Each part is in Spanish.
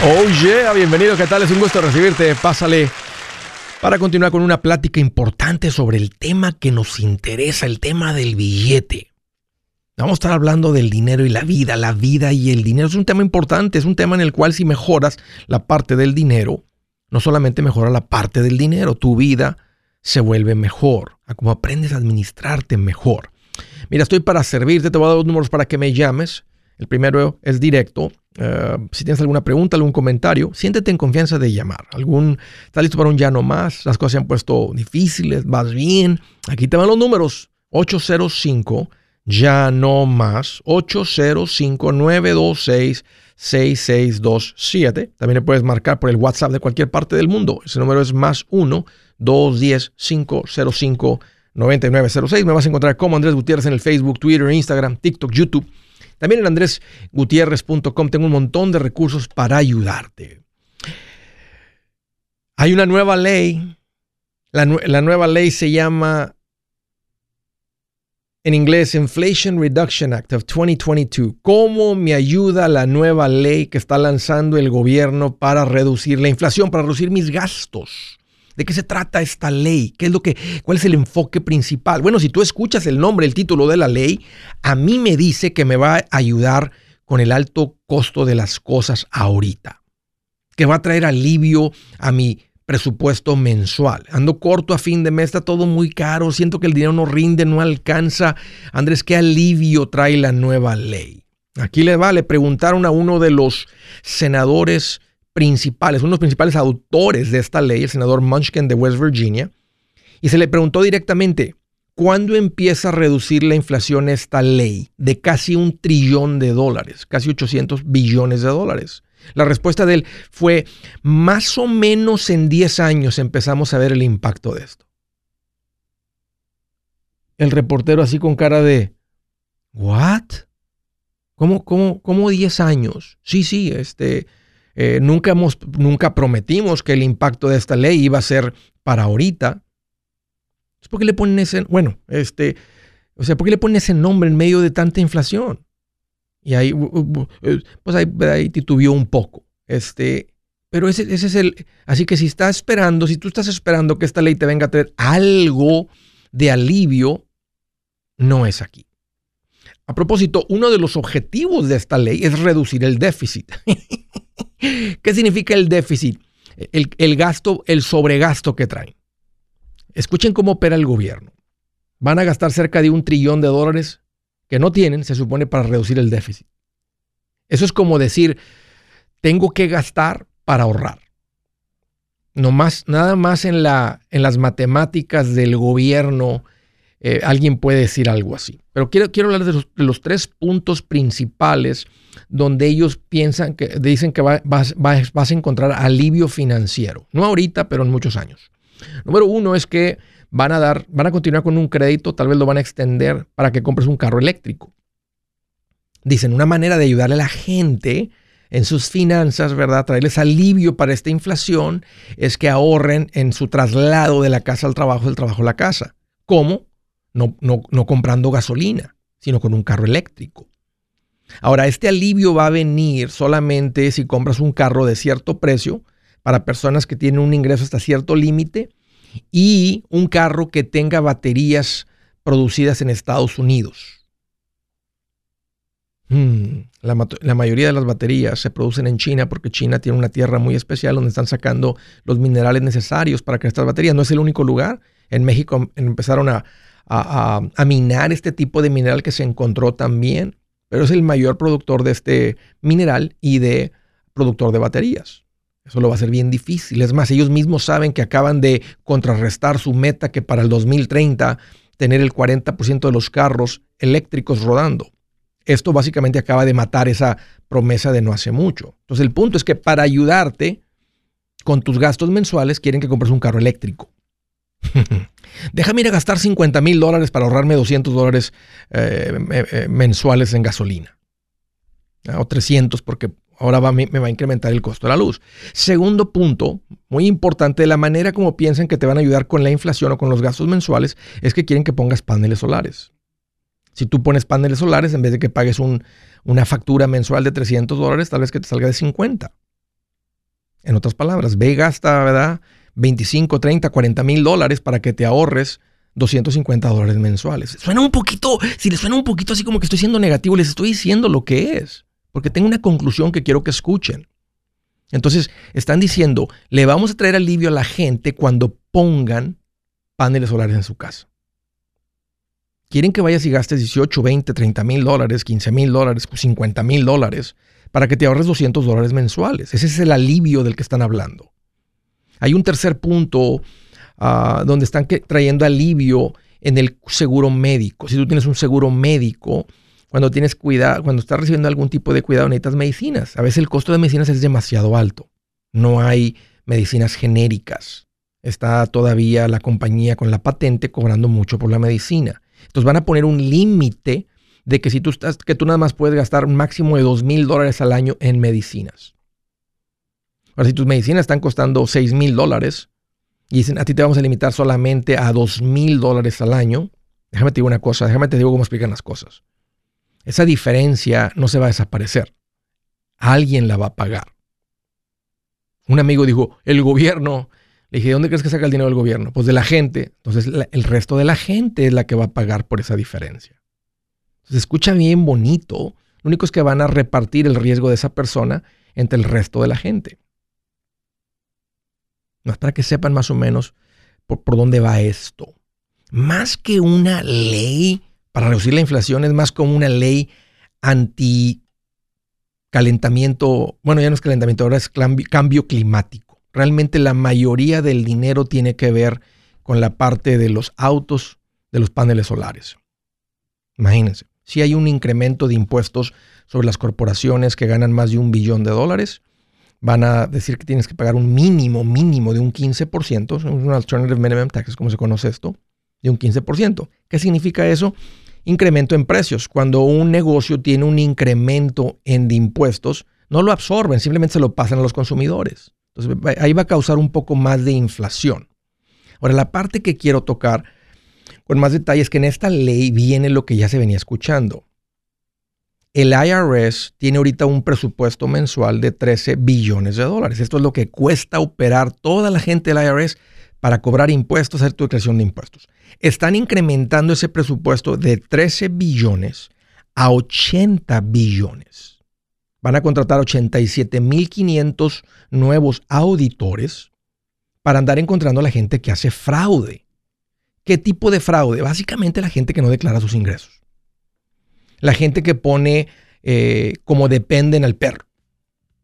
Oh yeah, bienvenido, ¿qué tal? Es un gusto recibirte. Pásale para continuar con una plática importante sobre el tema que nos interesa, el tema del billete. Vamos a estar hablando del dinero y la vida, la vida y el dinero. Es un tema importante, es un tema en el cual si mejoras la parte del dinero, no solamente mejora la parte del dinero, tu vida se vuelve mejor, a aprendes a administrarte mejor. Mira, estoy para servirte, te voy a dar los números para que me llames. El primero es directo. Eh, si tienes alguna pregunta, algún comentario, siéntete en confianza de llamar. Algún, ¿Estás listo para un ya no más? Las cosas se han puesto difíciles, vas bien. Aquí te van los números. 805 ya no más. 805 926 6627. También le puedes marcar por el WhatsApp de cualquier parte del mundo. Ese número es más 1 210 505 9906. Me vas a encontrar como Andrés Gutiérrez en el Facebook, Twitter, Instagram, TikTok, YouTube. También en andresgutierrez.com tengo un montón de recursos para ayudarte. Hay una nueva ley. La, la nueva ley se llama en inglés Inflation Reduction Act of 2022. ¿Cómo me ayuda la nueva ley que está lanzando el gobierno para reducir la inflación, para reducir mis gastos? ¿De qué se trata esta ley? ¿Qué es lo que, ¿Cuál es el enfoque principal? Bueno, si tú escuchas el nombre, el título de la ley, a mí me dice que me va a ayudar con el alto costo de las cosas ahorita, que va a traer alivio a mi presupuesto mensual. Ando corto a fin de mes, está todo muy caro, siento que el dinero no rinde, no alcanza. Andrés, ¿qué alivio trae la nueva ley? Aquí le va, le preguntaron a uno de los senadores principales, uno de los principales autores de esta ley, el senador Munchkin de West Virginia, y se le preguntó directamente, ¿cuándo empieza a reducir la inflación esta ley de casi un trillón de dólares, casi 800 billones de dólares? La respuesta de él fue, más o menos en 10 años empezamos a ver el impacto de esto. El reportero así con cara de, ¿what? ¿Cómo, cómo, cómo 10 años? Sí, sí, este, eh, nunca, hemos, nunca prometimos que el impacto de esta ley iba a ser para ahorita. ¿Por qué le ponen ese, bueno, este, o sea, ¿por qué le ponen ese nombre en medio de tanta inflación? Y ahí, eh, pues ahí, titubió un poco. Este, pero ese, ese, es el, así que si estás esperando, si tú estás esperando que esta ley te venga a traer algo de alivio, no es aquí. A propósito, uno de los objetivos de esta ley es reducir el déficit. ¿Qué significa el déficit? El, gasto, el sobregasto que traen. Escuchen cómo opera el gobierno. Van a gastar cerca de un trillón de dólares que no tienen, se supone, para reducir el déficit. Eso es como decir, tengo que gastar para ahorrar. No más, nada más en, la, en las matemáticas del gobierno eh, alguien puede decir algo así. Pero quiero, quiero hablar de los, tres puntos principales donde ellos piensan que dicen que vas, a encontrar alivio financiero. No ahorita, pero en muchos años. Número uno es que van a dar, van a continuar con un crédito, tal vez lo van a extender para que compres un carro eléctrico. Dicen, una manera de ayudarle a la gente en sus finanzas, ¿verdad? Traerles alivio para esta inflación es que ahorren en su traslado de la casa al trabajo, del trabajo a la casa. ¿Cómo? No, no, comprando gasolina, sino con un carro eléctrico. Ahora, este alivio va a venir solamente si compras un carro de cierto precio para personas que tienen un ingreso hasta cierto límite y un carro que tenga baterías producidas en Estados Unidos. Hmm, la, la, mayoría de las baterías se producen en China porque China tiene una tierra muy especial donde están sacando los minerales necesarios para que estas baterías. No es el único lugar. En México empezaron a, a, minar este tipo de mineral que se encontró también, pero es el mayor productor de este mineral y de productor de baterías. Eso lo va a ser bien difícil. Es más, ellos mismos saben que acaban de contrarrestar su meta que para el 2030 tener el 40% de los carros eléctricos rodando. Esto básicamente acaba de matar esa promesa de no hace mucho. Entonces el punto es que para ayudarte con tus gastos mensuales quieren que compres un carro eléctrico. Déjame ir a gastar 50 mil dólares para ahorrarme 200 dólares eh, eh, mensuales en gasolina. O 300 porque ahora va, me, va a incrementar el costo de la luz. Segundo punto, muy importante, la manera como piensan que te van a ayudar con la inflación o con los gastos mensuales es que quieren que pongas paneles solares. Si tú pones paneles solares, en vez de que pagues una factura mensual de 300 dólares, tal vez que te salga de 50. En otras palabras, ve gasta, ¿verdad? 25, 30, 40 mil dólares para que te ahorres 250 dólares mensuales. Suena un poquito, si les suena un poquito así como que estoy siendo negativo, les estoy diciendo lo que es, porque tengo una conclusión que quiero que escuchen. Entonces, están diciendo, le vamos a traer alivio a la gente cuando pongan paneles solares en su casa. Quieren que vayas y gastes 18, 20, 30 mil dólares, 15 mil dólares, 50 mil dólares para que te ahorres 200 dólares mensuales. Ese es el alivio del que están hablando. Hay un tercer punto ah, donde están trayendo alivio en el seguro médico. Si tú tienes un seguro médico, cuando tienes cuidado, cuando estás recibiendo algún tipo de cuidado, necesitas medicinas. A veces el costo de medicinas es demasiado alto. No hay medicinas genéricas. Está todavía la compañía con la patente cobrando mucho por la medicina. Entonces van a poner un límite de que si tú estás, que tú nada más puedes gastar un máximo de dos mil dólares al año en medicinas. Ahora, si tus medicinas están costando 6 mil dólares y dicen a ti te vamos a limitar solamente a 2 mil dólares al año, déjame te digo una cosa, déjame te digo cómo explican las cosas. Esa diferencia no se va a desaparecer. Alguien la va a pagar. Un amigo dijo, el gobierno. Le dije, ¿de dónde crees que saca el dinero del gobierno? Pues de la gente. Entonces, el resto de la gente es la que va a pagar por esa diferencia. Se escucha bien bonito. Lo único es que van a repartir el riesgo de esa persona entre el resto de la gente. No para que sepan más o menos por, dónde va esto. Más que una ley para reducir la inflación, es más como una ley anti calentamiento, bueno, ya no es calentamiento, ahora es cambio climático. Realmente la mayoría del dinero tiene que ver con la parte de los autos, de los paneles solares. Imagínense, si hay un incremento de impuestos sobre las corporaciones que ganan más de un billón de dólares, van a decir que tienes que pagar un mínimo, mínimo de un 15%, un alternative minimum tax, como se conoce esto, de un 15%. ¿Qué significa eso? Incremento en precios. Cuando un negocio tiene un incremento en de impuestos, no lo absorben, simplemente se lo pasan a los consumidores. Entonces ahí va a causar un poco más de inflación. Ahora, la parte que quiero tocar con más detalle es que en esta ley viene lo que ya se venía escuchando. El IRS tiene ahorita un presupuesto mensual de 13 billones de dólares. Esto es lo que cuesta operar toda la gente del IRS para cobrar impuestos, hacer tu declaración de impuestos. Están incrementando ese presupuesto de 13 billones a 80 billones. Van a contratar 87.500 nuevos auditores para andar encontrando a la gente que hace fraude. ¿Qué tipo de fraude? Básicamente la gente que no declara sus ingresos. La gente que pone eh, como dependen al perro.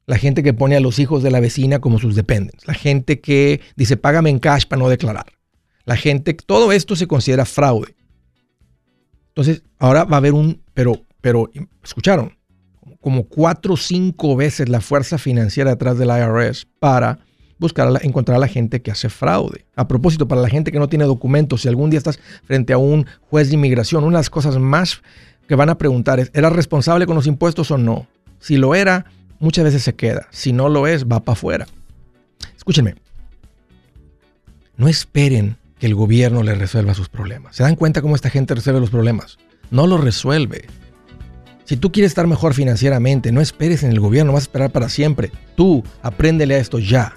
La gente que pone a los hijos de la vecina como sus dependentes. La gente que dice págame en cash para no declarar. La gente, todo esto se considera fraude. Entonces, ahora va a haber un, pero, pero, escucharon, como cuatro o cinco veces la fuerza financiera detrás del IRS para buscar, encontrar a la gente que hace fraude. A propósito, para la gente que no tiene documentos, si algún día estás frente a un juez de inmigración, una de las cosas más que van a preguntar es, ¿era responsable con los impuestos o no? Si lo era, muchas veces se queda. Si no lo es, va para afuera. Escúchenme. No esperen que el gobierno les resuelva sus problemas. ¿Se dan cuenta cómo esta gente resuelve los problemas? No los resuelve. Si tú quieres estar mejor financieramente, no esperes en el gobierno, vas a esperar para siempre. Tú, apréndele a esto ya.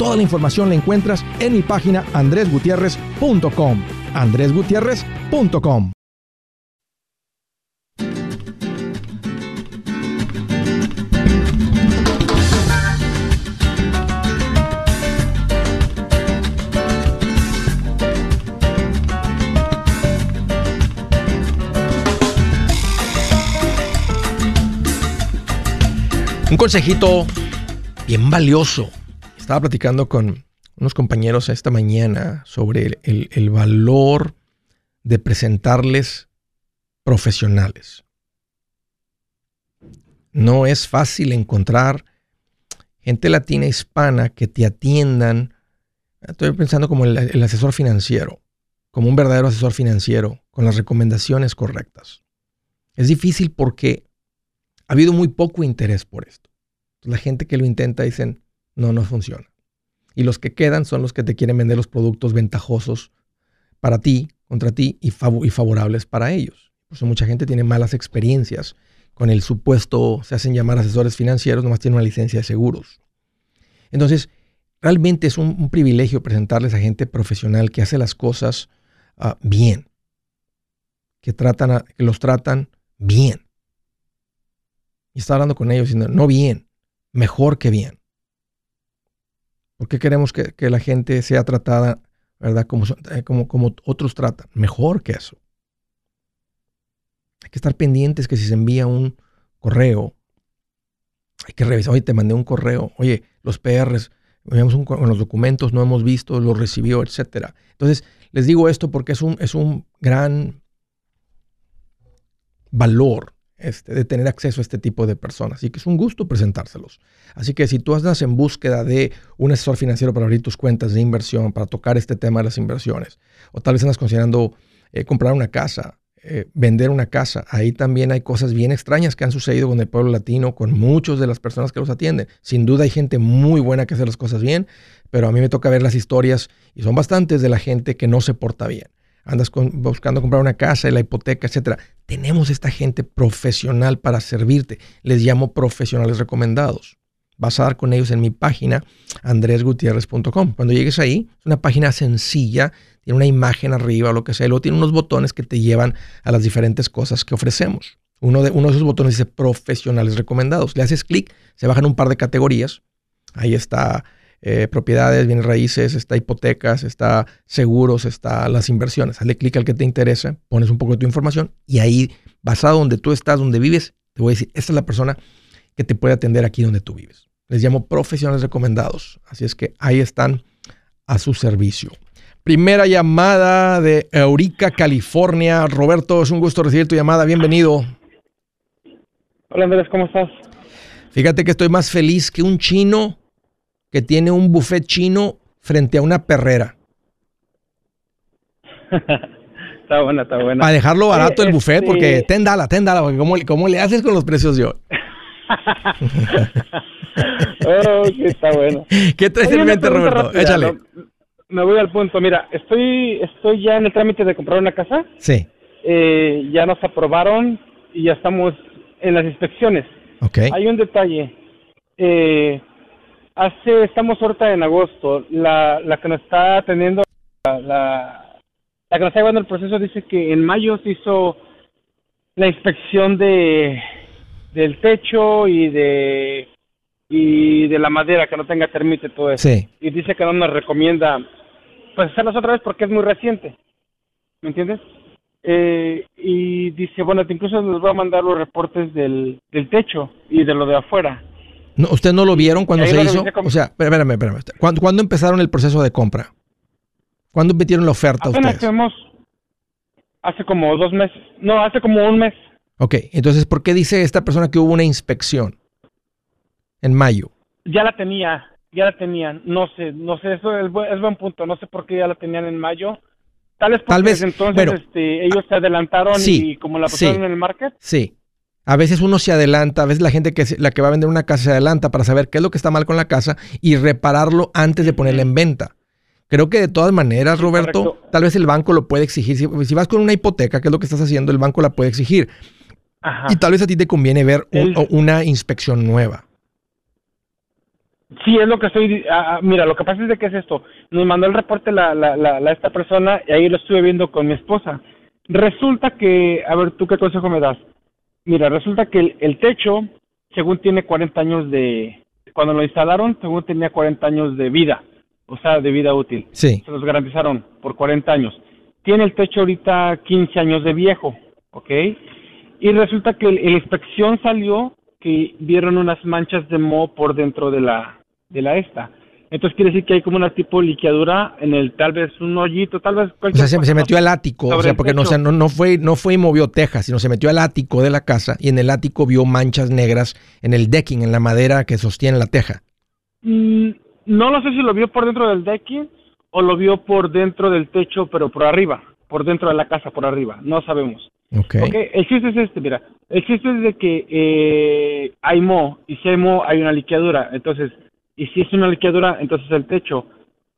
Toda la información la encuentras en mi página andresgutierrez.com. andresgutierrez.com. Un consejito bien valioso estaba platicando con unos compañeros esta mañana sobre el, valor de presentarles profesionales. No es fácil encontrar gente latina hispana que te atiendan. Estoy pensando como el, asesor financiero, como un verdadero asesor financiero, con las recomendaciones correctas. Es difícil porque ha habido muy poco interés por esto. La gente que lo intenta dicen, no, no funciona. Y los que quedan son los que te quieren vender los productos ventajosos para ti, contra ti y, favorables para ellos. Por eso mucha gente tiene malas experiencias con el supuesto, se hacen llamar asesores financieros, nomás tienen una licencia de seguros. Entonces, realmente es un, privilegio presentarles a gente profesional que hace las cosas ah, bien, que, tratan que los tratan bien. Y está hablando con ellos diciendo, no bien, mejor que bien. ¿Por qué queremos que, la gente sea tratada, verdad, como, eh, como, como otros tratan? Mejor que eso. Hay que estar pendientes que si se envía un correo, hay que revisar, oye, te mandé un correo, oye, los PRs, un, los documentos, no hemos visto, los recibió, etcétera. Entonces, les digo esto porque es un, es un gran valor este, de tener acceso a este tipo de personas. Así que es un gusto presentárselos. Así que si tú andas en búsqueda de un asesor financiero para abrir tus cuentas de inversión, para tocar este tema de las inversiones, o tal vez andas considerando eh, comprar una casa, eh, vender una casa, ahí también hay cosas bien extrañas que han sucedido con el pueblo latino, con muchas de las personas que los atienden. Sin duda hay gente muy buena que hace las cosas bien, pero a mí me toca ver las historias y son bastantes de la gente que no se porta bien andas buscando comprar una casa, la hipoteca, etcétera. Tenemos esta gente profesional para servirte. Les llamo profesionales recomendados. Vas a dar con ellos en mi página andresgutierrez.com. Cuando llegues ahí, es una página sencilla, tiene una imagen arriba o lo que sea, luego tiene unos botones que te llevan a las diferentes cosas que ofrecemos. Uno de, uno de esos botones dice profesionales recomendados. Le haces clic, se bajan un par de categorías. Ahí está eh, propiedades, bienes raíces, está hipotecas, está seguros, está las inversiones. Hazle clic al que te interesa, pones un poco de tu información y ahí, basado donde tú estás, donde vives, te voy a decir, esta es la persona que te puede atender aquí donde tú vives. Les llamo profesionales recomendados. Así es que ahí están a su servicio. Primera llamada de Eurica, California. Roberto, es un gusto recibir tu llamada. Bienvenido. Hola Andrés, ¿cómo estás? Fíjate que estoy más feliz que un chino que tiene un buffet chino frente a una perrera. está buena, está buena. Para dejarlo barato el buffet, porque este tendala, tendala, porque ¿cómo, ¿cómo, le haces con los precios hoy? oh, está bueno. ¿Qué traes en mente, Roberto? Échale. me voy al punto. Mira, estoy, estoy ya en el trámite de comprar una casa. Sí. Eh, ya nos aprobaron y ya estamos en las inspecciones. Ok. Hay un detalle. Eh, hace, estamos ahorita en agosto, la, la que nos está atendiendo, la, la, que nos está llevando el proceso dice que en mayo se hizo la inspección de del techo y de y de la madera que no tenga termite todo eso. Y dice que no nos recomienda pues hacerlas otra vez porque es muy reciente. ¿Me entiendes? Eh, y dice, bueno, incluso nos va a mandar los reportes del, del techo y de lo de afuera. No, ¿Usted no lo vieron cuando se hizo? O sea, espérame, espérame. ¿Cuándo, empezaron el proceso de compra? ¿Cuándo metieron la oferta Apenas ustedes? Hace como dos meses. No, hace como un mes. Ok, entonces, ¿por qué dice esta persona que hubo una inspección en mayo? Ya la tenía, ya la tenían. No sé, no sé, eso es, buen, es buen punto. No sé por qué ya la tenían en mayo. Tal vez porque Tal vez, entonces bueno, este, ellos se adelantaron sí, y como la sí. pusieron en el market. Sí. A veces uno se adelanta, a veces la gente que se- la que va a vender una casa se adelanta para saber qué es lo que está mal con la casa y repararlo antes de ponerla en venta. Creo que de todas maneras, Roberto, correcto. tal vez el banco lo puede exigir. Si, si vas con una hipoteca, que es lo que estás haciendo, el banco la puede exigir. Ajá. Y tal vez a ti te conviene ver un- El- una inspección nueva. Sí, es lo que estoy. ah, mira, lo que pasa es de que es esto. Nos mandó el reporte la, la, la, la- esta persona y ahí lo estuve viendo con mi esposa. Resulta que, a ver, ¿tú qué consejo me das? Mira, resulta que el, el techo, según tiene 40 años de. Cuando lo instalaron, según tenía 40 años de vida, o sea, de vida útil. Sí. Se los garantizaron por 40 años. Tiene el techo ahorita 15 años de viejo, ¿ok? Y resulta que la inspección salió que vieron unas manchas de moho por dentro de la de la esta. Entonces quiere decir que hay como una tipo liqueadura en el tal vez un hoyito, tal vez O cualquier sea, se, cosa, se no metió al ático, o sea, porque no, o sea, no, no fue, no fue y movió tejas, sino se metió al ático de la casa y en el ático vio manchas negras en el decking, en la madera que sostiene la teja. Mm, no lo sé si lo vio por dentro del decking o lo vio por dentro del techo, pero por arriba, por dentro de la casa, por arriba, no sabemos. Ok. Ok, el chiste es este, mira, el chiste es de que eh, hay moho, y si hay moho hay una liqueadura, entonces, y si es una liqueadura, entonces el techo.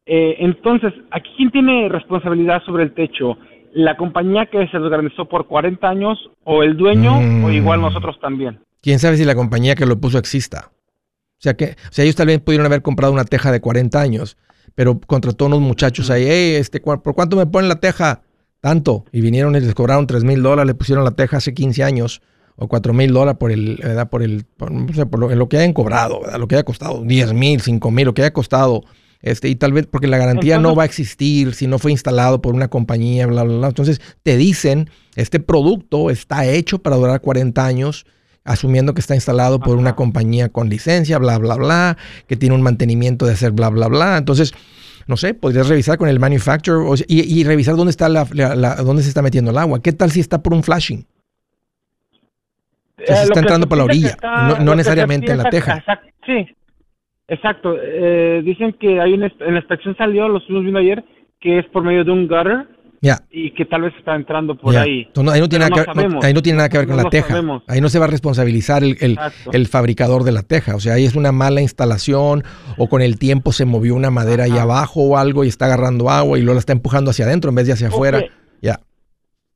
Eh, entonces, ¿aquí quién tiene responsabilidad sobre el techo? ¿La compañía que se lo garantizó por 40 años o el dueño Mm. o igual nosotros también? ¿Quién sabe si la compañía que lo puso exista? O sea, que, o sea, ellos tal vez pudieron haber comprado una teja de 40 años, pero contrató unos muchachos ahí, hey, este, ¿cu- ¿por cuánto me ponen la teja? Tanto. Y vinieron y les cobraron 3 mil dólares, le pusieron la teja hace 15 años, o 4 mil dólares por el, ¿verdad? Por el, por, lo, que hayan cobrado, ¿verdad? Lo que haya costado, 10 mil, 5 mil, lo que haya costado. Este, y tal vez porque la garantía no va a existir si no fue instalado por una compañía, bla, bla, bla. Entonces te dicen, este producto está hecho para durar 40 años, asumiendo que está instalado por una compañía con licencia, bla, bla, bla, que tiene un mantenimiento de hacer bla, bla, bla. Entonces, no sé, podrías revisar con el manufacturer o sea, y, y revisar dónde está la, la- la- dónde se está metiendo el agua. ¿Qué tal si está por un flashing? Se está entrando por la orilla, está- no- necesariamente en la teja. exact- sí, exacto. Eh, dicen que hay una, en la inspección salió, lo estuvimos viendo ayer, que es por medio de un gutter y que tal vez está entrando por ahí. Entonces, ahí, no tiene nada que, no- ahí no tiene nada que ver con la teja. sabemos. Ahí no se va a responsabilizar el, el- fabricador de la teja. O sea, ahí es una mala instalación o con el tiempo se movió una madera ahí Ajá. abajo o algo y está agarrando agua y luego la está empujando hacia adentro en vez de hacia afuera. Ya.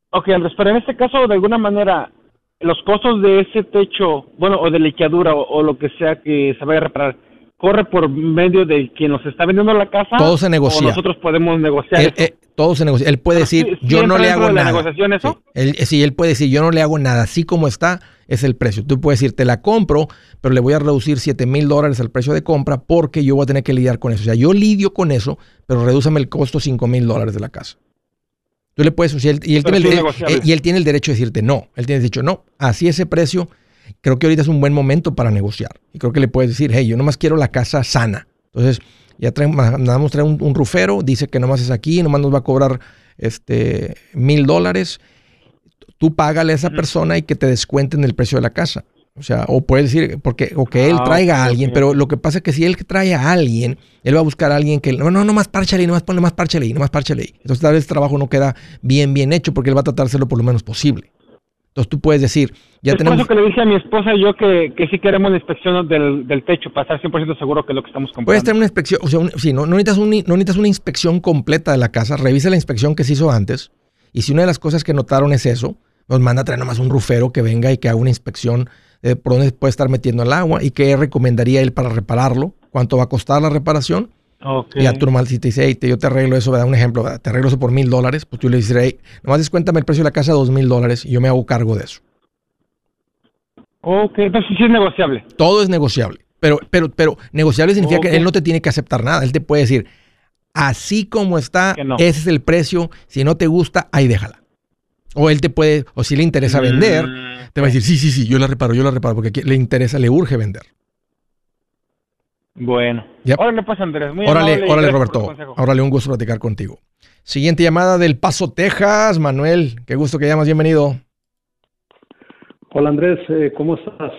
Ok, Andrés, pero en este caso, de alguna manera, los costos de ese techo, bueno, o de liqueadura o, o lo que sea que se vaya a reparar, ¿corre por medio de quien nos está vendiendo la casa? Todo se negocia. ¿O nosotros podemos negociar Él, eso? eh, todo se negocia. Él puede Pero decir, sí yo no le hago de la nada. negociación eso? Sí. Él, sí, él puede decir, yo no le hago nada. Así como está, es el precio. Tú puedes decir, te la compro, pero le voy a reducir 7 mil dólares al precio de compra porque yo voy a tener que lidiar con eso. O sea, yo lidio con eso, pero redúzame el costo 5 mil dólares de la casa. Tú le puedes, o sea, él- y, él tiene el, eh, y él tiene el derecho de decirte no. Él tiene dicho, no, así ese precio, creo que ahorita es un buen momento para negociar. Y creo que le puedes decir, hey, yo nomás quiero la casa sana. Entonces, ya mandamos traer un, un rufero, dice que nomás es aquí, nomás nos va a cobrar este mil dólares. Tú págale a esa persona y que te descuenten el precio de la casa. O sea, o puedes decir, porque, o que él Ah, traiga a alguien, pero lo que pasa es que si él trae a alguien, él va a buscar a alguien que, no, no, nomás párchale, ahí, nomás ponle más párchale, ahí, nomás párchale. ahí. Entonces tal vez el trabajo no queda bien, bien hecho porque él va a tratar de hacerlo por lo menos posible. Entonces tú puedes decir, ya es tenemos... por eso que le dije a mi esposa y yo que, que sí queremos la inspección del, del techo para estar 100% seguro que es lo que estamos comprando. Puedes tener una inspección, o sea, un- sí, no, no, necesitas un- no necesitas una inspección completa de la casa, revisa la inspección que se hizo antes y si una de las cosas que notaron es eso, nos manda a traer nomás un rufero que venga y que haga una inspección de por dónde puede estar metiendo el agua y qué recomendaría él para repararlo, cuánto va a costar la reparación. Y ya tú nomás, si te dice, hey, te- yo te arreglo eso, da un ejemplo, ¿verdad? te arreglo eso por mil dólares, pues tú le dices, hey, nomás descuéntame el precio de la casa dos mil dólares y yo me hago cargo de eso. Ok, entonces sí es negociable. Todo es negociable. Pero, pero, pero negociable significa que él no te tiene que aceptar nada. Él te puede decir, así como está, no. ese es el precio. Si no te gusta, ahí déjala. O él te puede, o si le interesa vender, Mm, te va a decir, sí, sí, sí, yo la reparo, yo la reparo, porque aquí le interesa, le urge vender. Bueno. Órale, pues, Andrés. Muy órale, órale, Roberto. Órale, un gusto platicar contigo. Siguiente llamada del Paso, Texas. Manuel, qué gusto que llamas. Bienvenido. Hola, Andrés. Eh, ¿Cómo estás?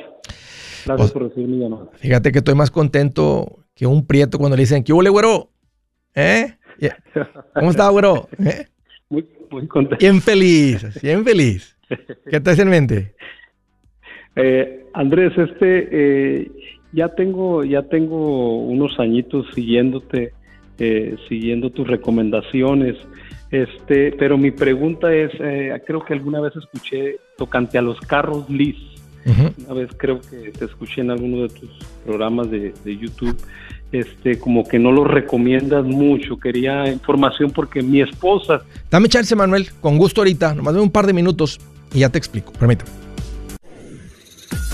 Gracias pues, por recibir mi llamada. Fíjate que estoy más contento que un prieto cuando le dicen, ¿qué huele, güero? ¿Eh? ¿Cómo está, güero? ¿Eh? Muy, muy contento. Bien feliz, bien feliz. ¿Qué te hace en mente? Eh, Andrés, este, eh, ya tengo, ya tengo unos añitos siguiéndote, eh, siguiendo tus recomendaciones. Este, pero mi pregunta es, eh, creo que alguna vez escuché tocante a los carros Liz. Una vez creo que te escuché en alguno de tus programas de, de, YouTube, este, como que no lo recomiendas mucho. Quería información porque mi esposa. Dame chance, Manuel, con gusto ahorita, nomás de un par de minutos y ya te explico. Permítame.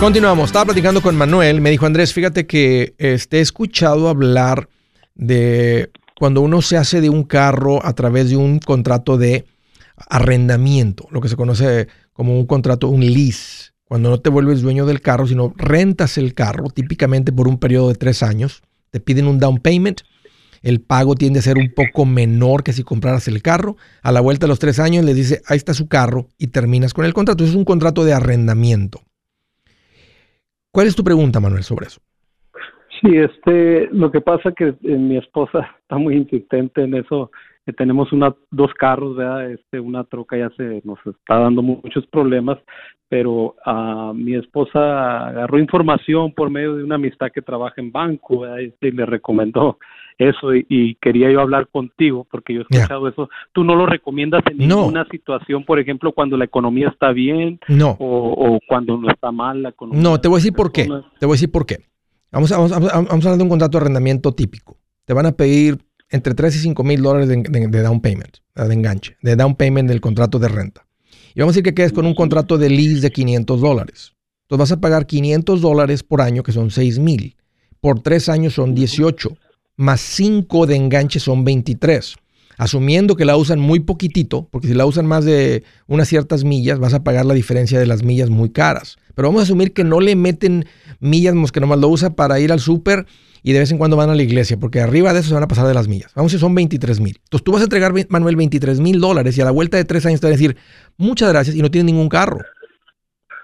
Continuamos. Estaba platicando con Manuel. Me dijo Andrés, fíjate que este, he escuchado hablar de cuando uno se hace de un carro a través de un contrato de arrendamiento, lo que se conoce como un contrato, un lease. Cuando no te vuelves dueño del carro, sino rentas el carro, típicamente por un periodo de tres años, te piden un down payment. El pago tiende a ser un poco menor que si compraras el carro. A la vuelta de los tres años les dice, ahí está su carro y terminas con el contrato. Es un contrato de arrendamiento. ¿Cuál es tu pregunta, Manuel, sobre eso? Sí, este, lo que pasa que eh, mi esposa está muy insistente en eso. Tenemos una, dos carros, ¿verdad? Este, una troca ya se nos está dando muchos problemas, pero uh, mi esposa agarró información por medio de una amistad que trabaja en banco. Este, y le recomendó eso y, quería yo hablar contigo porque yo he escuchado eso. ¿Tú no lo recomiendas en ninguna situación, por ejemplo, cuando la economía está bien no. o, cuando no está mal la economía? No, te voy a decir por qué. Te voy a decir por qué. Vamos a, vamos, vamos a hablar de un contrato de arrendamiento típico. Te van a pedir entre 3 y 5 mil dólares de, down payment, de enganche, de down payment del contrato de renta. Y vamos a decir que quedes con un contrato de lease de 500 dólares. Entonces vas a pagar 500 dólares por año, que son 6 mil. Por tres años son 18 más 5 de enganche son 23. Asumiendo que la usan muy poquitito, porque si la usan más de unas ciertas millas, vas a pagar la diferencia de las millas muy caras. Pero vamos a asumir que no le meten millas, que nomás lo usa para ir al súper y de vez en cuando van a la iglesia, porque arriba de eso se van a pasar de las millas. Vamos a decir, son 23 mil. Entonces tú vas a entregar, Manuel, 23 mil dólares y a la vuelta de tres años te van a decir, muchas gracias y no tienes ningún carro.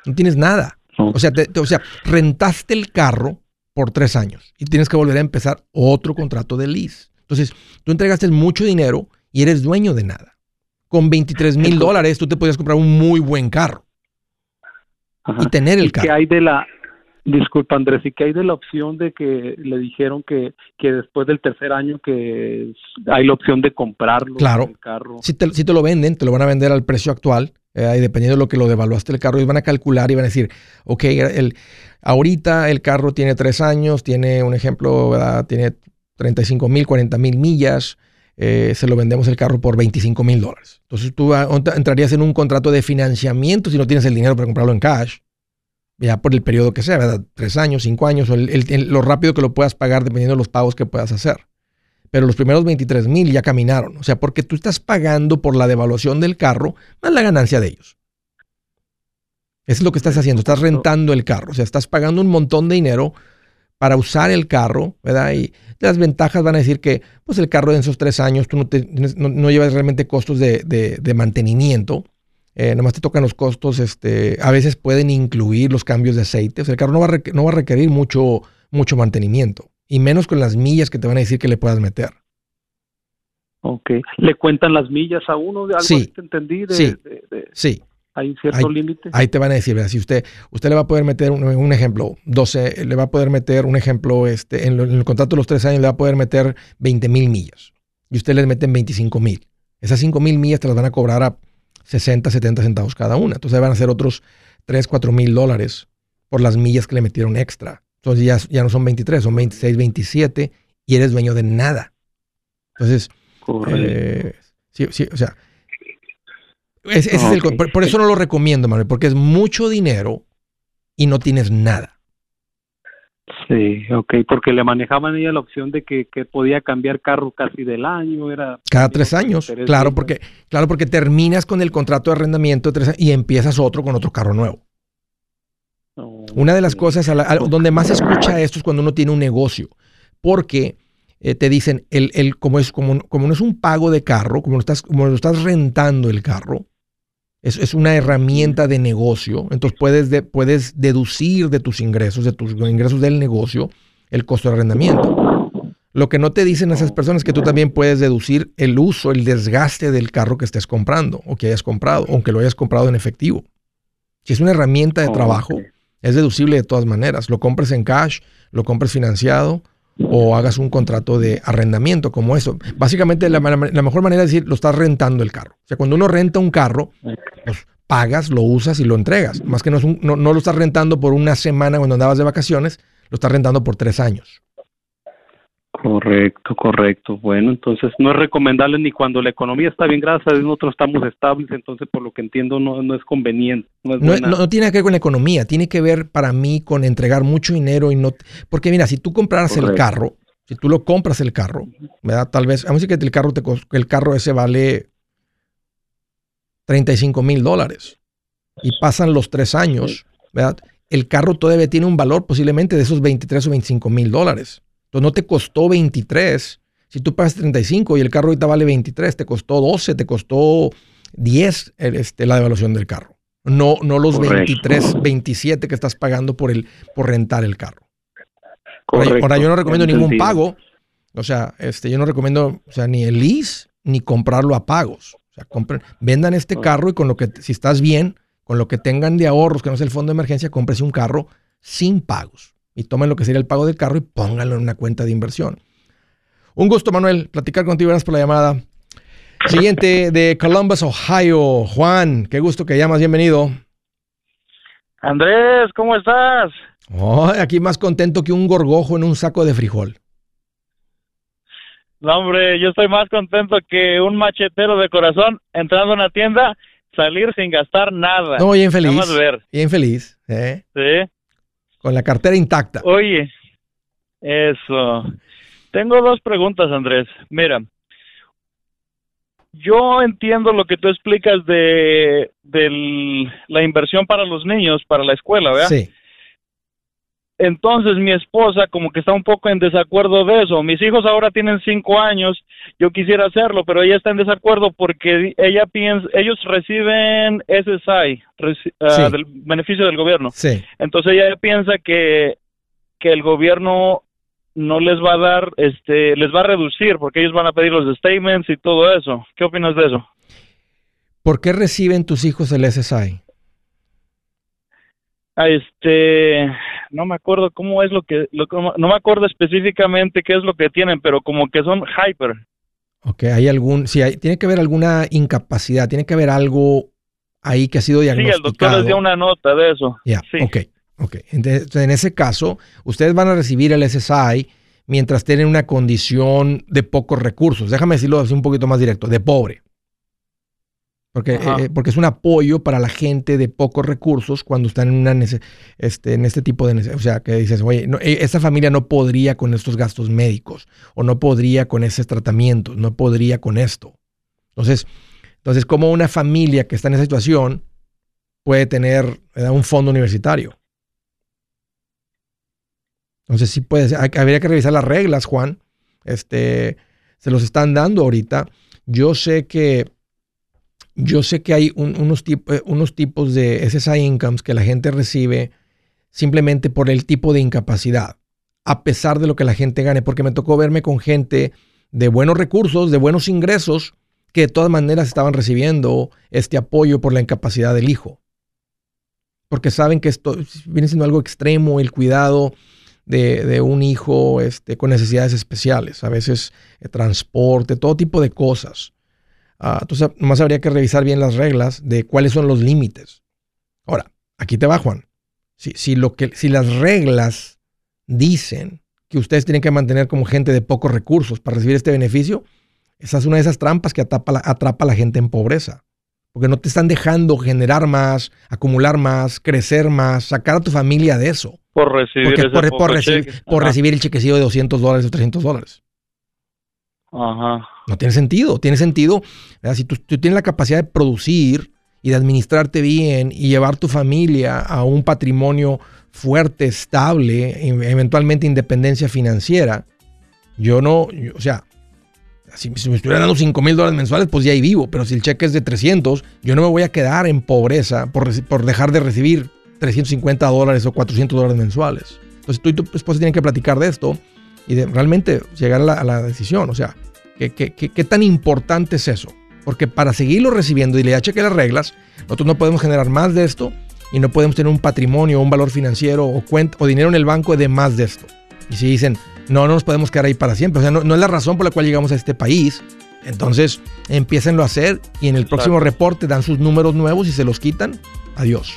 No tienes nada. O sea, o sea, rentaste el carro por tres años y tienes que volver a empezar otro contrato de lease. Entonces, tú entregaste mucho dinero y eres dueño de nada. Con 23 mil dólares tú te podías comprar un muy buen carro y tener el carro. ¿Qué hay de la, disculpa Andrés, y qué hay de la opción de que le dijeron que, que después del tercer año que hay la opción de comprarlo? Claro. El carro. Si, te, si te lo venden, te lo van a vender al precio actual eh, y dependiendo de lo que lo devaluaste el carro, ellos van a calcular y van a decir, ok, el, ahorita el carro tiene tres años, tiene un ejemplo, tiene 35 mil, 40 mil millas, eh, se lo vendemos el carro por 25 mil dólares. Entonces tú entrarías en un contrato de financiamiento si no tienes el dinero para comprarlo en cash, ya por el periodo que sea, ¿verdad? Tres años, cinco años, o lo rápido que lo puedas pagar dependiendo de los pagos que puedas hacer pero los primeros 23 mil ya caminaron. O sea, porque tú estás pagando por la devaluación del carro más la ganancia de ellos. Eso es lo que estás haciendo, estás rentando el carro, o sea, estás pagando un montón de dinero para usar el carro, ¿verdad? Y las ventajas van a decir que, pues el carro en esos tres años tú no, llevas realmente costos de, mantenimiento, eh, nomás te tocan los costos, este, a veces pueden incluir los cambios de aceite, o sea, el carro no va a, no va a requerir mucho, mucho mantenimiento, y menos con las millas que te van a decir que le puedas meter. Ok. ¿Le cuentan las millas a uno de algo sí, entendí? sí, sí. ¿Hay cierto límite? Ahí te van a decir, si usted, usted le va a poder meter un, ejemplo, 12, le va a poder meter un ejemplo, este, en, el contrato de los tres años le va a poder meter 20 mil millas y usted le meten 25 mil. Esas 5 mil millas te las van a cobrar a 60, 70 centavos cada una. Entonces van a ser otros 3, 4 mil dólares por las millas que le metieron extra. Entonces ya, ya no son 23, son 26, 27 y eres dueño de nada. Entonces, eh, sí, sí, o sea, por, eso no lo recomiendo, Manuel, porque es mucho dinero y no tienes nada. Sí, ok, porque le manejaban ella la opción de que, podía cambiar carro casi del año, era... Cada tres años, claro, porque, claro, porque terminas con el contrato de arrendamiento de tres y empiezas otro con otro carro nuevo. Una de las cosas donde más se escucha esto es cuando uno tiene un negocio, porque eh, te dicen, el, el, como, es, como, como no es un pago de carro, como estás, como lo estás rentando el carro, es, una herramienta de negocio. Entonces puedes, puedes deducir de tus ingresos, de tus ingresos del negocio, el costo de arrendamiento. Lo que no te dicen esas personas es que tú también puedes deducir el uso, el desgaste del carro que estés comprando o que hayas comprado, aunque lo hayas comprado en efectivo. Si es una herramienta de trabajo, es deducible de todas maneras. Lo compres en cash, lo compres financiado o hagas un contrato de arrendamiento como eso. Básicamente la, mejor manera es decir, lo estás rentando el carro. O sea, cuando uno renta un carro, pues pagas, lo usas y lo entregas. Más que no, no, no lo estás rentando por una semana cuando andabas de vacaciones, lo estás rentando por tres años. Correcto, correcto. Bueno, entonces no es recomendable ni cuando la economía está bien, gracias a Dios nosotros estamos estables, entonces por lo que entiendo no, no es conveniente. No, no, tiene que ver con la economía, tiene que ver para mí con entregar mucho dinero y no... Porque mira, si tú compraras el carro, si tú lo compras el carro, ¿verdad? Tal vez, vamos a decir que el carro, te, el carro ese vale 35 mil dólares y pasan los tres años, ¿verdad? El carro todavía tiene un valor posiblemente de esos 23 o 25 mil dólares. Entonces no te costó 23. Si tú pagas 35 y el carro ahorita vale 23, te costó 12, te costó 10 este, la devaluación del carro. No, no los 23, 27 que estás pagando por, el, por rentar el carro. Ahora, yo no recomiendo ningún pago. O sea, este, yo no recomiendo o sea, ni el lease ni comprarlo a pagos. O sea, compren, vendan este carro y con lo que, si estás bien, con lo que tengan de ahorros, que no es el fondo de emergencia, cómprese un carro sin pagos y tomen lo que sería el pago del carro y pónganlo en una cuenta de inversión. Un gusto, Manuel, platicar contigo. Gracias por la llamada. Siguiente de Columbus, Ohio. Juan, qué gusto que llamas. Bienvenido. Andrés, ¿cómo estás? Oh, aquí más contento que un gorgojo en un saco de frijol. No, hombre, yo estoy más contento que un machetero de corazón entrando a una tienda, salir sin gastar nada. No, bien feliz. ver. Bien feliz. ¿eh? Sí. Con la cartera intacta. Oye, eso. Tengo dos preguntas, Andrés. Mira, yo entiendo lo que tú explicas de, la inversión para los niños, para la escuela, ¿verdad? Sí. Entonces mi esposa como que está un poco en desacuerdo de eso. Mis hijos ahora tienen cinco años, yo quisiera hacerlo, pero ella está en desacuerdo porque ella piensa, ellos reciben SSI, ah, del beneficio del gobierno. Sí. Entonces ella piensa que, que el gobierno no les va a dar, este, les va a reducir porque ellos van a pedir los statements y todo eso. ¿Qué opinas de eso? ¿Por qué reciben tus hijos el SSI? Ah, este, no me acuerdo cómo es lo que, no me acuerdo específicamente qué es lo que tienen, pero como que son hyper. Ok, hay algún, sí, hay, tiene que haber alguna incapacidad, tiene que haber algo ahí que ha sido diagnosticado. Sí, el doctor les dio una nota de eso. Ya, sí. ok, ok. Entonces, en ese caso, ustedes van a recibir el SSI mientras tienen una condición de pocos recursos. Déjame decirlo así un poquito más directo, de pobre. Porque, eh, porque es un apoyo para la gente de pocos recursos cuando están en, una este, en este tipo de... O sea, que dices, oye, no, e, esa familia no podría con estos gastos médicos o no podría con ese tratamiento, no podría con esto. Entonces, entonces como una familia que está en esa situación puede tener un fondo universitario. Entonces sí puede ser, habría que revisar las reglas, Juan. Este, se los están dando ahorita. Yo sé que yo sé que hay unos, eh, unos tipos de SSI incomes que la gente recibe simplemente por el tipo de incapacidad, a pesar de lo que la gente gane, porque me tocó verme con gente de buenos recursos, de buenos ingresos, que de todas maneras estaban recibiendo este apoyo por la incapacidad del hijo. Porque saben que esto viene siendo algo extremo, el cuidado de, un hijo este, con necesidades especiales, a veces eh, transporte, todo tipo de cosas. Uh, entonces, nomás habría que revisar bien las reglas de cuáles son los límites. Ahora, aquí te va, Juan. Si, si, lo que, si las reglas dicen que ustedes tienen que mantener como gente de pocos recursos para recibir este beneficio, esa es una de esas trampas que atrapa, atrapa a la gente en pobreza. Porque no te están dejando generar más, acumular más, crecer más, sacar a tu familia de eso. Por recibir, por, recibir, por recibir el chequecillo de 200 dólares o 300 dólares. No tiene sentido. Tiene sentido. Si tú, tienes la capacidad de producir y de administrarte bien y llevar tu familia a un patrimonio fuerte, estable, eventualmente independencia financiera, yo no, o sea, si, me estuvieran dando 5 mil dólares mensuales, pues ya ahí vivo. Pero si el cheque es de 300, yo no me voy a quedar en pobreza por, por dejar de recibir 350 dólares o 400 dólares mensuales. Entonces tú y tu esposa tienen que platicar de esto y de realmente llegar a la, decisión. O sea, ¿qué, ¿qué, tan importante es eso? Porque para seguirlo recibiendo y le cheque las reglas, nosotros no podemos generar más de esto y no podemos tener un patrimonio, un valor financiero o, cuenta, o dinero en el banco de más de esto. Y si dicen, no, no nos podemos quedar ahí para siempre, o sea, no, es la razón por la cual llegamos a este país, entonces empiecen a hacer y en el próximo reporte dan sus números nuevos y se los quitan. Adiós.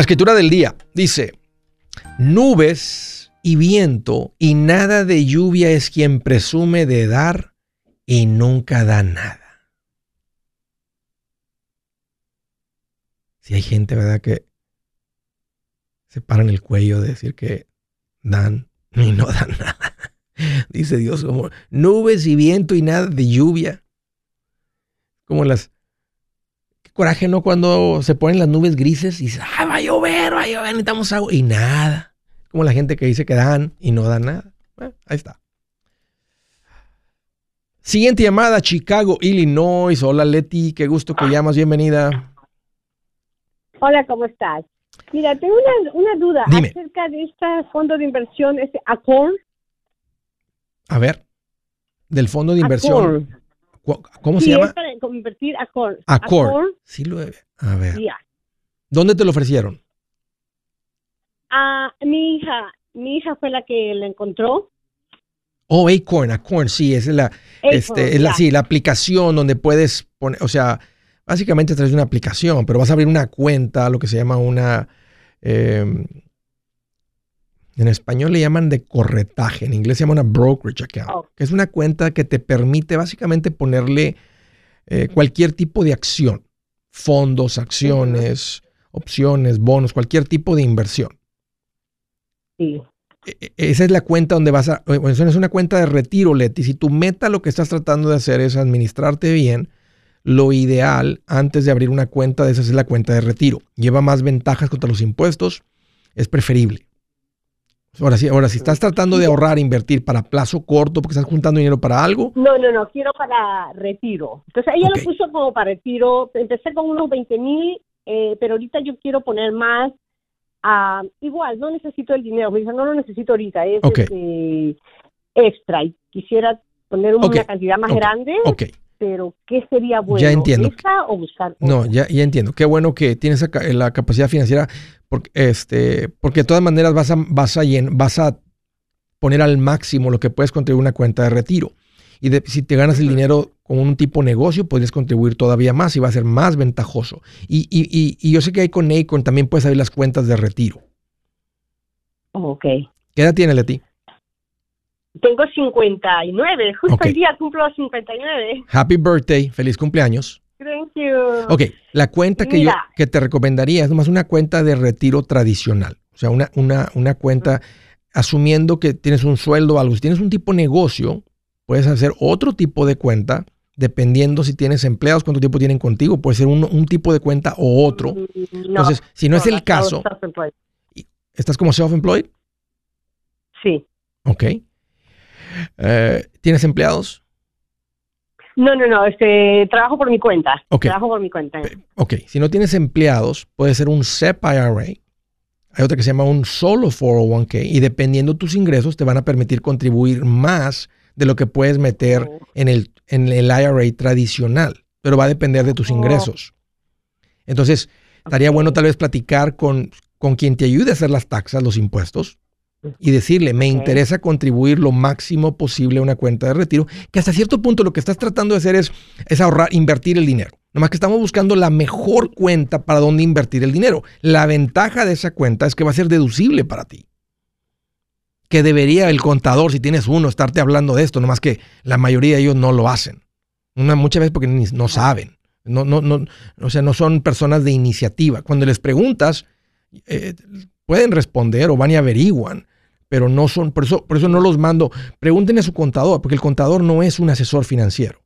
La escritura del día dice, nubes y viento y nada de lluvia es quien presume de dar y nunca da nada. Si hay gente, ¿verdad? Que se paran el cuello de decir que dan y no dan nada. Dice Dios como nubes y viento y nada de lluvia. Como las... Coraje, ¿no? Cuando se ponen las nubes grises y dice, ah, va a llover, va a llover, necesitamos agua. Y nada como la gente que dice que dan y no dan nada. ahí está. Siguiente llamada, Chicago, Illinois. Hola Leti, qué gusto que llamas, bienvenida. Hola, ¿cómo estás? Mira, tengo una, duda acerca de este fondo de inversión, este Accord. A ver, del fondo de inversión. ¿Cómo se llama? Es para convertir Accord. Accord. Sí, lo debe. A ver. ¿Dónde te lo ofrecieron? Ah, mi hija, mi hija fue la que la encontró. Oh, Acorn, Acorn, sí, es la, este, es la, sí, la aplicación donde puedes poner, o sea, básicamente traes una aplicación, pero vas a abrir una cuenta, lo que se llama una, em, en español le llaman de corretaje, en inglés se llama una brokerage account, oh. que es una cuenta que te permite básicamente ponerle eh, cualquier tipo de acción, fondos, acciones, opciones, bonos, cualquier tipo de inversión. E, e, esa es la cuenta donde vas a... Bueno, es una cuenta de retiro, Leti. Si tu meta lo que estás tratando de hacer es administrarte bien, lo ideal antes de abrir una cuenta de esas es la cuenta de retiro. Lleva más ventajas contra los impuestos, es preferible. Ahora sí, ahora si estás tratando de ahorrar, invertir para plazo corto, porque estás juntando dinero para algo. No, no, no, quiero para retiro. Entonces ella lo puso como para retiro. Empecé con unos 20 mil, eh, pero ahorita yo quiero poner más. Uh, igual, no necesito el dinero. Me dice, no lo necesito ahorita, es este, extra. Y quisiera poner una cantidad más grande. Ok pero ¿qué sería bueno? Ya entiendo. o buscar No, ya, ya entiendo. Qué bueno que tienes la capacidad financiera, porque, este, porque de todas maneras vas a, vas, a vas a poner al máximo lo que puedes contribuir a una cuenta de retiro. Y si te ganas el dinero con un tipo de negocio, podrías contribuir todavía más y va a ser más ventajoso. Y, y, y, y yo sé que hay con Acon también puedes abrir las cuentas de retiro. Ok. ¿Qué edad tiene Leti? Tengo 59, justo el día cumplo 59. Happy birthday, feliz cumpleaños. Thank you. Ok, la cuenta que yo que te recomendaría es más una cuenta de retiro tradicional. O sea, una, una, una cuenta asumiendo que tienes un sueldo o algo. Si tienes un tipo de negocio, puedes hacer otro tipo de cuenta dependiendo si tienes empleados, cuánto tiempo tienen contigo. Puede ser un, un tipo de cuenta o otro. Mm, Entonces, si no, es el caso, ¿estás como self-employed? Sí. Ok. Eh, ¿Tienes empleados? No, no, no, este, trabajo por mi cuenta. Trabajo por mi cuenta. Ok, si no tienes empleados, puede ser un SEP IRA. Hay otra que se llama un solo 401k y dependiendo tus ingresos te van a permitir contribuir más de lo que puedes meter oh. en, el, en el IRA tradicional, pero va a depender de tus oh. ingresos. Entonces, estaría bueno tal vez platicar con, con quien te ayude a hacer las taxas, los impuestos, y decirle, me interesa contribuir lo máximo posible a una cuenta de retiro, que hasta cierto punto lo que estás tratando de hacer es, es ahorrar, invertir el dinero. Nomás que estamos buscando la mejor cuenta para dónde invertir el dinero. La ventaja de esa cuenta es que va a ser deducible para ti. Que debería el contador, si tienes uno, estarte hablando de esto, nomás que la mayoría de ellos no lo hacen. Una, muchas veces porque no saben. No, no, no, o sea, no son personas de iniciativa. Cuando les preguntas, eh, pueden responder o van y averiguan pero no son, por eso, por eso no los mando. Pregúntenle a su contador, porque el contador no es un asesor financiero.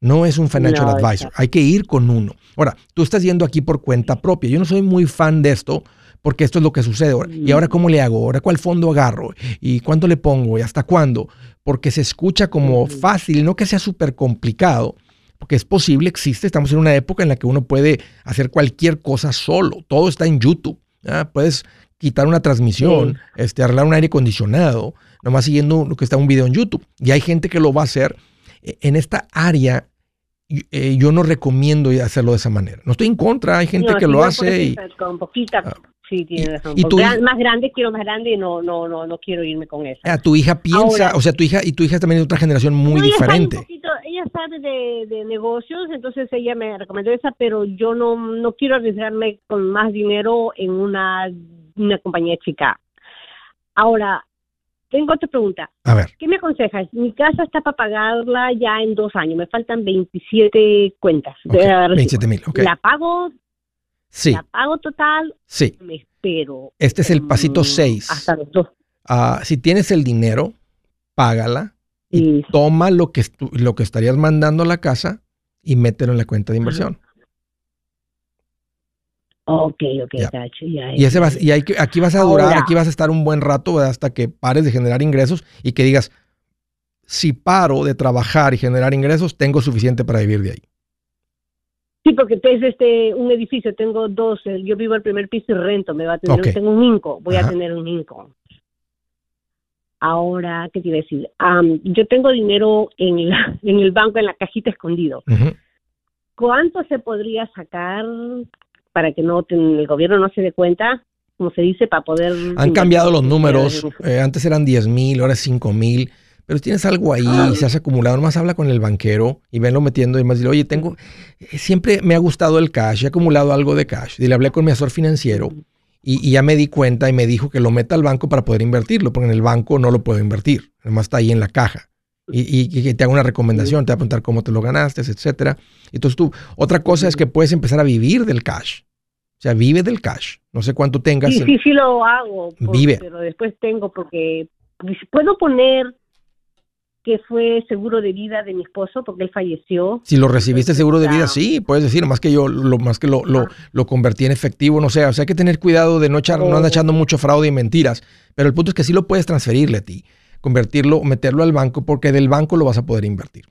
No es un financial advisor. Hay que ir con uno. Ahora, tú estás yendo aquí por cuenta propia. Yo no soy muy fan de esto porque esto es lo que sucede. ¿Y ahora cómo le hago? ¿Ahora cuál fondo agarro? ¿Y cuánto le pongo? ¿Y hasta cuándo? Porque se escucha como fácil, no que sea súper complicado, porque es posible, existe. Estamos en una época en la que uno puede hacer cualquier cosa solo. Todo está en YouTube. Puedes quitar una transmisión, este, arreglar un aire acondicionado, nomás siguiendo lo que está un video en YouTube. Y hay gente que lo va a hacer. E, en esta área, eh, yo no recomiendo hacerlo de esa manera. No estoy en contra, hay gente que lo hace. Y, con poquita, ah, sí, tiene razón. Y, más grande, quiero más grande y no, no, no, no quiero irme con eso. Ah, tu hija piensa, o sea, tu hija, y tu hija también es otra generación muy diferente. ella sabe de, de, negocios, entonces ella me recomendó esa, pero yo no, no quiero arriesgarme con más dinero en una una compañía chica. Ahora, tengo otra pregunta. A ver. ¿Qué me aconsejas? Mi casa está para pagarla ya en dos años. Me faltan 27 cuentas. 27 mil, ok. ¿La pago? Sí. ¿La pago total? Sí. Me espero. Este es el pasito 6. hasta los dos. Ah, si tienes el dinero, págala y toma lo que, lo que estarías mandando a la casa y mételo en la cuenta de inversión. Ok, ok, y, ese y aquí vas a durar, aquí vas a estar un buen rato hasta que pares de generar ingresos y que digas, si paro de trabajar y generar ingresos, tengo suficiente para vivir de ahí. Sí, porque es este un edificio, tengo dos, yo vivo el primer piso y rento, me va a tener, tengo un inco, voy a tener un inco. Ahora, ¿qué te iba a decir? yo tengo dinero en, en el banco, en la cajita escondido. ¿Cuánto se podría sacar para que no el gobierno no se dé cuenta, como se dice, para poder... Han cambiado los números, eh, antes eran 10 mil, ahora es 5 mil, pero tienes algo ahí, y se has acumulado, nomás habla con el banquero y venlo metiendo y más dile, oye, tengo, eh, siempre me ha gustado el cash, he acumulado algo de cash. Y le hablé con mi asesor financiero y, ya me di cuenta y me dijo que lo meta al banco para poder invertirlo, porque en el banco no lo puedo invertir, nomás está ahí en la caja. Y, que te haga una recomendación, te va a preguntar cómo te lo ganaste, etcétera. Entonces tú, otra cosa es que puedes empezar a vivir del cash. O sea, vive del cash. No sé cuánto tengas. Sí, sí, sí lo hago. vive. Pero después tengo porque puedo poner que fue seguro de vida de mi esposo porque él falleció. Si lo recibiste seguro de vida, sí, puedes decir, más que yo, lo más que lo, lo, lo convertí en efectivo, no sé, o sea, hay que tener cuidado de no echar, no andar oh. echando mucho fraude y mentiras, pero el punto es que sí lo puedes transferirle a ti, convertirlo, meterlo al banco, porque del banco lo vas a poder invertir.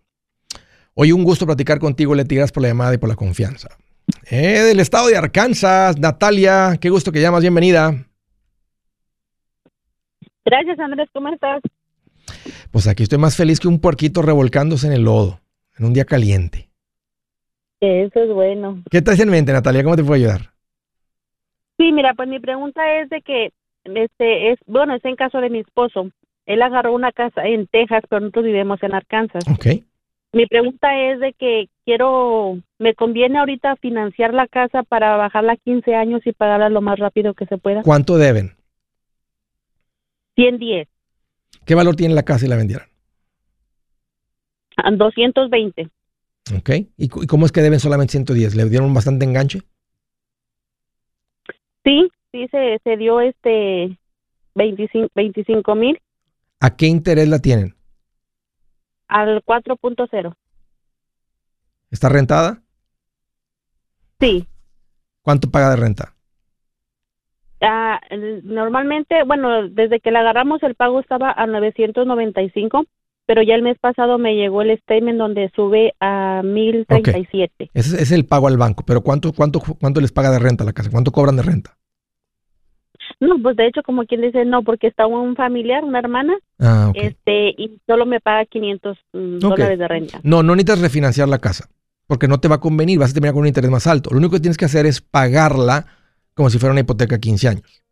Hoy un gusto platicar contigo, le tiras por la llamada y por la confianza. Eh, del estado de Arkansas, Natalia, qué gusto que llamas, bienvenida. Gracias, Andrés, ¿cómo estás? Pues aquí estoy más feliz que un puerquito revolcándose en el lodo, en un día caliente. Eso es bueno. ¿Qué traes en mente, Natalia? ¿Cómo te puedo ayudar? Sí, mira, pues mi pregunta es de que, este, es, bueno, es en caso de mi esposo. Él agarró una casa en Texas, pero nosotros vivimos en Arkansas. Ok. Mi pregunta es de que quiero, me conviene ahorita financiar la casa para bajarla a 15 años y pagarla lo más rápido que se pueda. ¿Cuánto deben? 110. ¿Qué valor tiene la casa y la vendieron? 220. Ok. ¿Y, cómo es que deben solamente 110? ¿Le dieron bastante enganche? Sí, sí, se, se dio este 25 mil. ¿A qué interés la tienen? Al 4.0. ¿Está rentada? Sí. ¿Cuánto paga de renta? Ah, normalmente, bueno, desde que la agarramos el pago estaba a 995, pero ya el mes pasado me llegó el statement donde sube a 1037. Ese es el pago al banco, pero ¿cuánto, cuánto, ¿cuánto les paga de renta la casa? ¿Cuánto cobran de renta? No, pues de hecho, como quien dice, no, porque está un familiar, una hermana, ah, este, y solo me paga 500 mm, dólares de renta. No, no necesitas refinanciar la casa, porque no te va a convenir, vas a terminar con un interés más alto. Lo único que tienes que hacer es pagarla como si fuera una hipoteca a 15 años.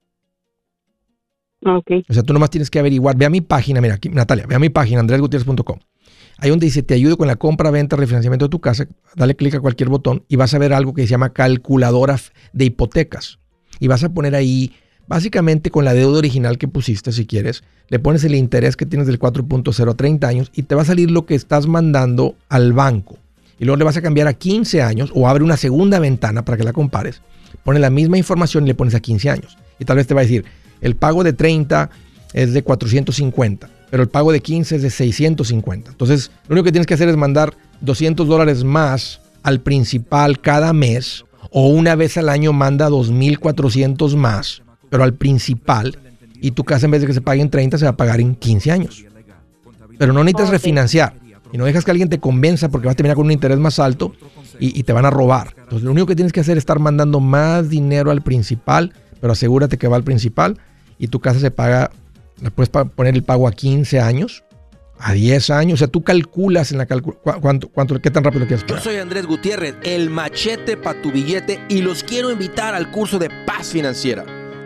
Ok. O sea, tú nomás tienes que averiguar. Ve a mi página, mira, aquí, Natalia, ve a mi página, andresgutierrez.com. Ahí donde dice, te ayudo con la compra, venta, refinanciamiento de tu casa. Dale clic a cualquier botón y vas a ver algo que se llama calculadora de hipotecas. Y vas a poner ahí, básicamente con la deuda original que pusiste, si quieres, le pones el interés que tienes del 4.0 a 30 años y te va a salir lo que estás mandando al banco. Y luego le vas a cambiar a 15 años o abre una segunda ventana para que la compares Pone la misma información y le pones a 15 años. Y tal vez te va a decir, el pago de 30 es de 450, pero el pago de 15 es de 650. Entonces, lo único que tienes que hacer es mandar 200 dólares más al principal cada mes o una vez al año manda 2.400 más, pero al principal y tu casa en vez de que se pague en 30 se va a pagar en 15 años. Pero no necesitas refinanciar y no dejas que alguien te convenza porque vas a terminar con un interés más alto y, te van a robar. Entonces lo único que tienes que hacer es estar mandando más dinero al principal, pero asegúrate que va al principal y tu casa se paga, le puedes poner el pago a 15 años, a 10 años. O sea, tú calculas en la cuánto, cuánto, qué tan rápido quieres Yo soy Andrés Gutiérrez, el machete para tu billete y los quiero invitar al curso de paz financiera.